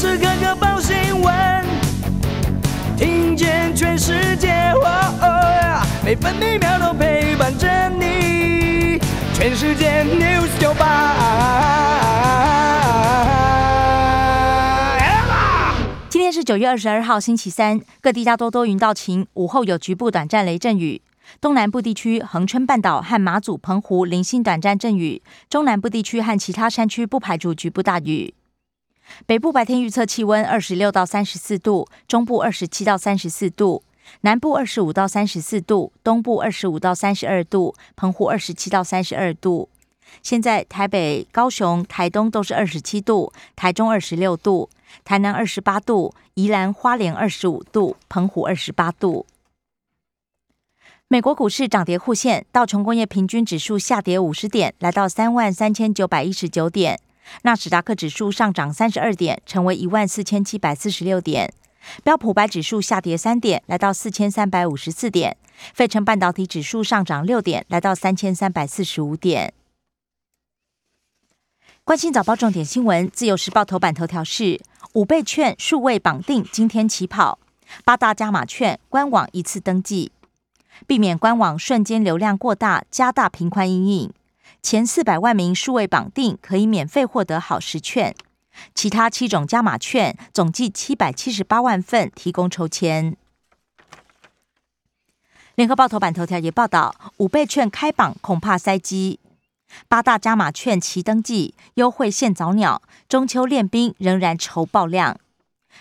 时刻刻报新闻，听见全世界，每分每秒都陪伴着你。全世界 news 九八。今天是九月二十二号，星期三，各地大多多云到晴，午后有局部短暂雷阵雨。东南部地区恒春半岛和马祖、澎湖零星短暂阵雨，中南部地区和其他山区不排除局部大雨。北部白天预测气温二十六到三十四度，中部二十七到三十四度，南部二十五到三十四度，东部二十五到三十二度，澎湖二十七到三十二度。现在台北、高雄、台东都是二十七度，台中二十六度，台南二十八度，宜兰花莲二十五度，澎湖二十八度。美国股市涨跌互现，道琼工业平均指数下跌五十点，来到三万三千九百一十九点。纳斯达克指数上涨三十二点，成为一万四千七百四十六点。标普白指数下跌三点，来到四千三百五十四点。费城半导体指数上涨六点，来到三千三百四十五点。关心早报重点新闻，自由时报头版头条是五倍券数位绑定，今天起跑，八大加码券官网一次登记。避免官网瞬间流量过大，加大频宽阴影。前四百万名数位绑定可以免费获得好时券，其他七种加码券总计七百七十八万份提供抽签。联合报头版头条也报道，五倍券开榜恐怕塞机，八大加码券齐登记，优惠现早鸟，中秋练兵仍然筹爆量。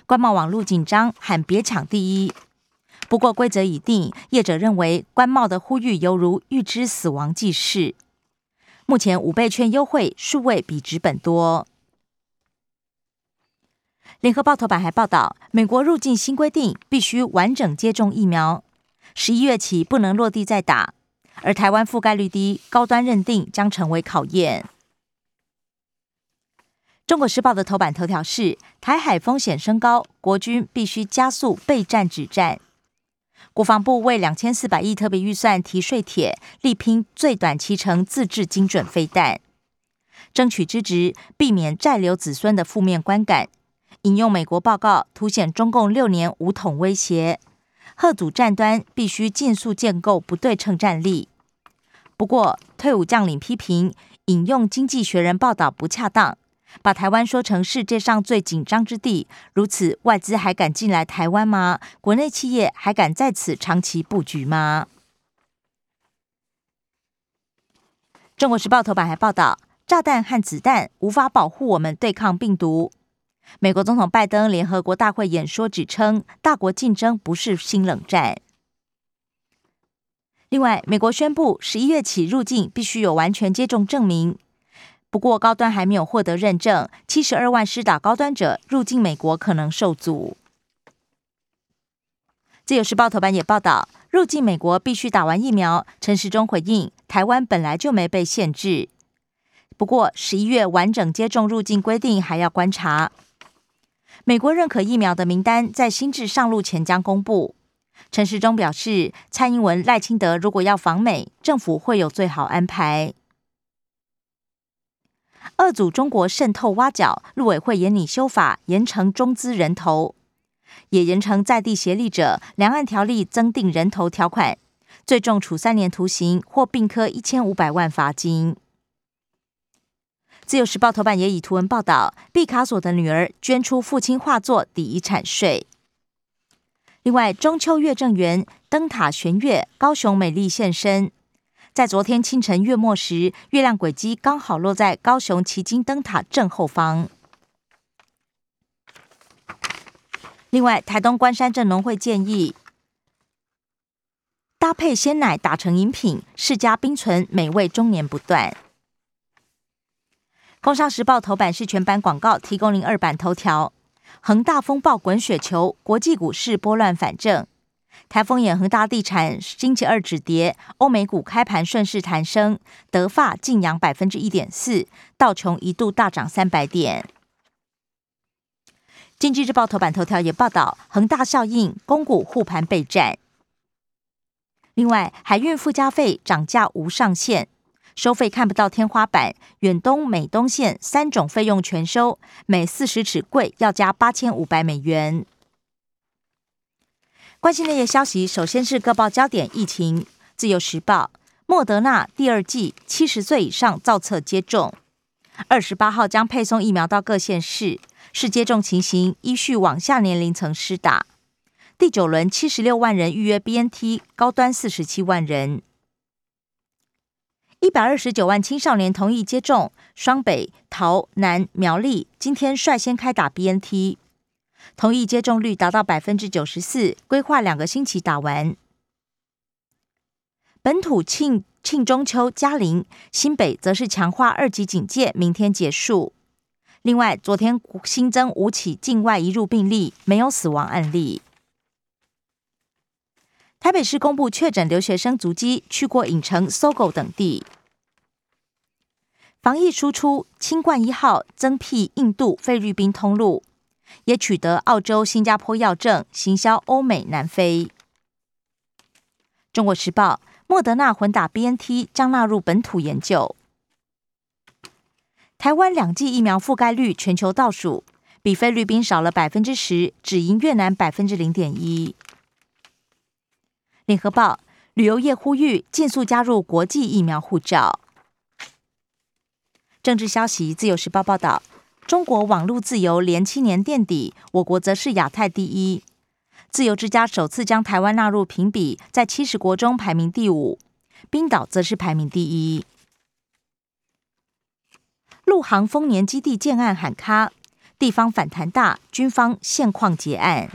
官贸网路紧张，喊别抢第一。不过规则已定，业者认为官贸的呼吁犹如预知死亡即逝。目前五倍券优惠数位比纸本多。联合报头版还报道，美国入境新规定必须完整接种疫苗，十一月起不能落地再打。而台湾覆盖率低，高端认定将成为考验。中国时报的头版头条是：台海风险升高，国军必须加速备战止战。国防部为两千四百亿特别预算提税帖，力拼最短期程自制精准飞弹，争取支持，避免债留子孙的负面观感。引用美国报告，凸显中共六年武统威胁，贺祖战端必须尽速建构不对称战力。不过，退伍将领批评引用《经济学人》报道不恰当。把台湾说成世界上最紧张之地，如此外资还敢进来台湾吗？国内企业还敢在此长期布局吗？中国时报头版还报道，炸弹和子弹无法保护我们对抗病毒。美国总统拜登联合国大会演说指称，大国竞争不是新冷战。另外，美国宣布十一月起入境必须有完全接种证明。不过，高端还没有获得认证，七十二万施打高端者入境美国可能受阻。自由时报头版也报道，入境美国必须打完疫苗。陈时中回应，台湾本来就没被限制。不过，十一月完整接种入境规定还要观察。美国认可疫苗的名单在新制上路前将公布。陈时中表示，蔡英文、赖清德如果要访美，政府会有最好安排。二组中国渗透挖角，陆委会严拟修法，严惩中资人头，也严惩在地协力者。两岸条例增订人头条款，最重处三年徒刑或并科一千五百万罚金。自由时报头版也以图文报道，毕卡索的女儿捐出父亲画作抵遗产税。另外，中秋月正圆，灯塔悬月，高雄美丽现身。在昨天清晨月末时，月亮轨迹刚好落在高雄旗津灯塔正后方。另外，台东关山镇农会建议搭配鲜奶打成饮品，世家冰醇，美味终年不断。工商时报头版是全版广告，提供零二版头条：恒大风暴滚雪球，国际股市波乱反正。台风眼恒大地产星期二止跌，欧美股开盘顺势弹升，德发净扬百分之一点四，道琼一度大涨三百点。经济日报头版头条也报道恒大效应，公股护盘备战。另外，海运附加费涨价无上限，收费看不到天花板，远东、美东线三种费用全收，每四十尺柜要加八千五百美元。关心那些消息，首先是各报焦点疫情。自由时报：莫德纳第二季七十岁以上造册接种，二十八号将配送疫苗到各县市，是接种情形依序往下年龄层施打。第九轮七十六万人预约 BNT，高端四十七万人。一百二十九万青少年同意接种，双北、桃南、苗栗今天率先开打 BNT，同意接种率达到百分之九十四，规划两个星期打完。本土庆庆中秋嘉陵，新北则是强化二级警戒，明天结束。另外，昨天新增五起境外移入病例，没有死亡案例。台北市公布确诊留学生足迹，去过影城、搜狗等地。防疫输出，清冠一号增辟印度、菲律宾通路，也取得澳洲、新加坡药证，行销欧美、南非。中国时报：莫德纳混打 BNT 将纳入本土研究。台湾两剂疫苗覆盖率全球倒数，比菲律宾少了百分之十，只赢越南百分之零点一。联合报旅游业呼吁尽速加入国际疫苗护照。政治消息，自由时报报道，中国网络自由连七年垫底，我国则是亚太第一。自由之家首次将台湾纳入评比，在七十国中排名第五，冰岛则是排名第一。陆航丰年基地建案喊卡，地方反弹大，军方现况结案。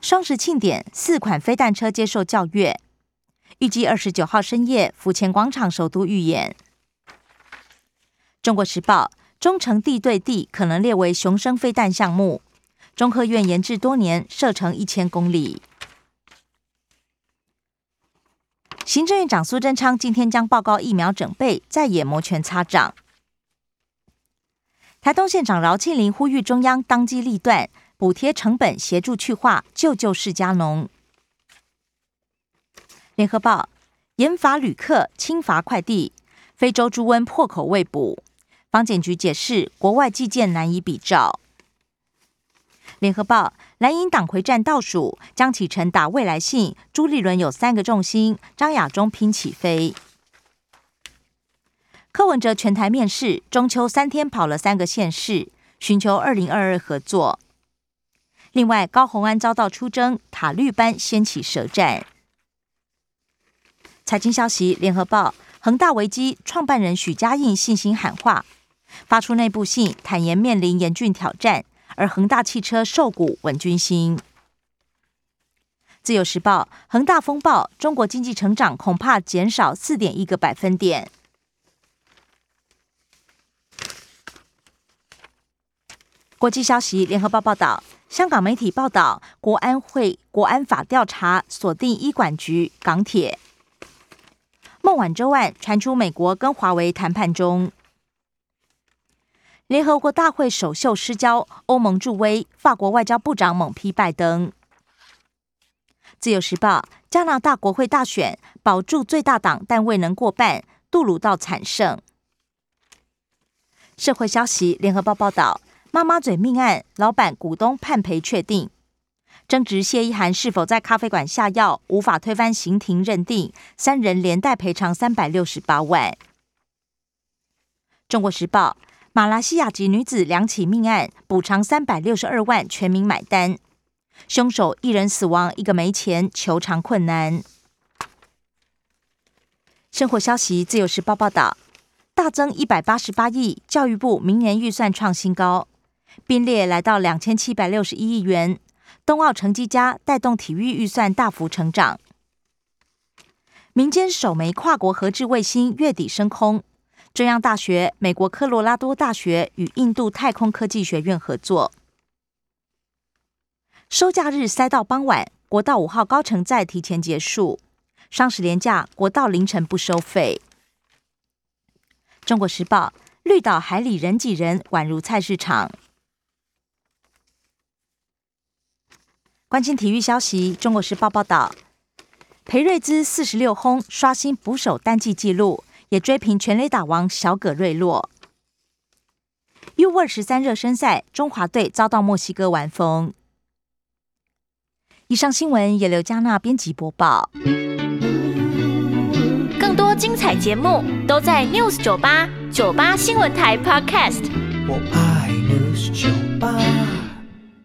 双十庆典，四款飞弹车接受教阅，预计二十九号深夜，府前广场首都预演。中国时报：中程地对地可能列为雄升飞弹项目，中科院研制多年，射程一千公里。行政院长苏贞昌今天将报告疫苗整备，再也摩拳擦掌。台东县长饶庆林呼吁中央当机立断。补贴成本，协助去化，救救世家农。联合报：严罚旅客，轻罚快递。非洲猪瘟破口未补，防检局解释，国外寄件难以比照。联合报：蓝营党魁战倒数，江启臣打未来信，朱立伦有三个重心，张亚中拼起飞。柯文哲全台面试，中秋三天跑了三个县市，寻求二零二二合作。另外，高鸿安遭到出征，塔绿班掀起舌战。财经消息，《联合报》恒大危机创办人许家印信心喊话，发出内部信，坦言面临严峻挑战。而恒大汽车受股稳军心。《自由时报》恒大风暴，中国经济成长恐怕减少四点一个百分点。国际消息，《联合报》报道。香港媒体报道，国安会国安法调查锁定医管局、港铁。孟晚舟案传出，美国跟华为谈判中。联合国大会首秀失焦，欧盟助威，法国外交部长猛批拜登。自由时报：加拿大国会大选保住最大党，但未能过半，杜鲁道惨胜。社会消息，联合报报道。妈妈嘴命案，老板股东判赔确定。争执谢依涵是否在咖啡馆下药，无法推翻刑庭认定，三人连带赔偿三百六十八万。中国时报：马来西亚籍女子两起命案，补偿三百六十二万，全民买单。凶手一人死亡，一个没钱，求偿困难。生活消息：自由时报报道，大增一百八十八亿，教育部明年预算创新高。并列来到两千七百六十一亿元，冬奥成绩佳，带动体育预算大幅成长。民间首枚跨国合制卫星月底升空，中央大学、美国科罗拉多大学与印度太空科技学院合作。收假日塞到傍晚，国道五号高程在提前结束。双十连假，国道凌晨不收费。中国时报：绿岛海里人挤人，宛如菜市场。关心体育消息，《中国时报》报道，裴瑞兹四十六轰，刷新捕手单季纪录，也追平全垒打王小葛瑞洛。U 二十三热身赛，中华队遭到墨西哥完封。以上新闻由刘嘉娜编辑播报。更多精彩节目都在 News 九八九八新闻台 Podcast。我爱 News 酒吧。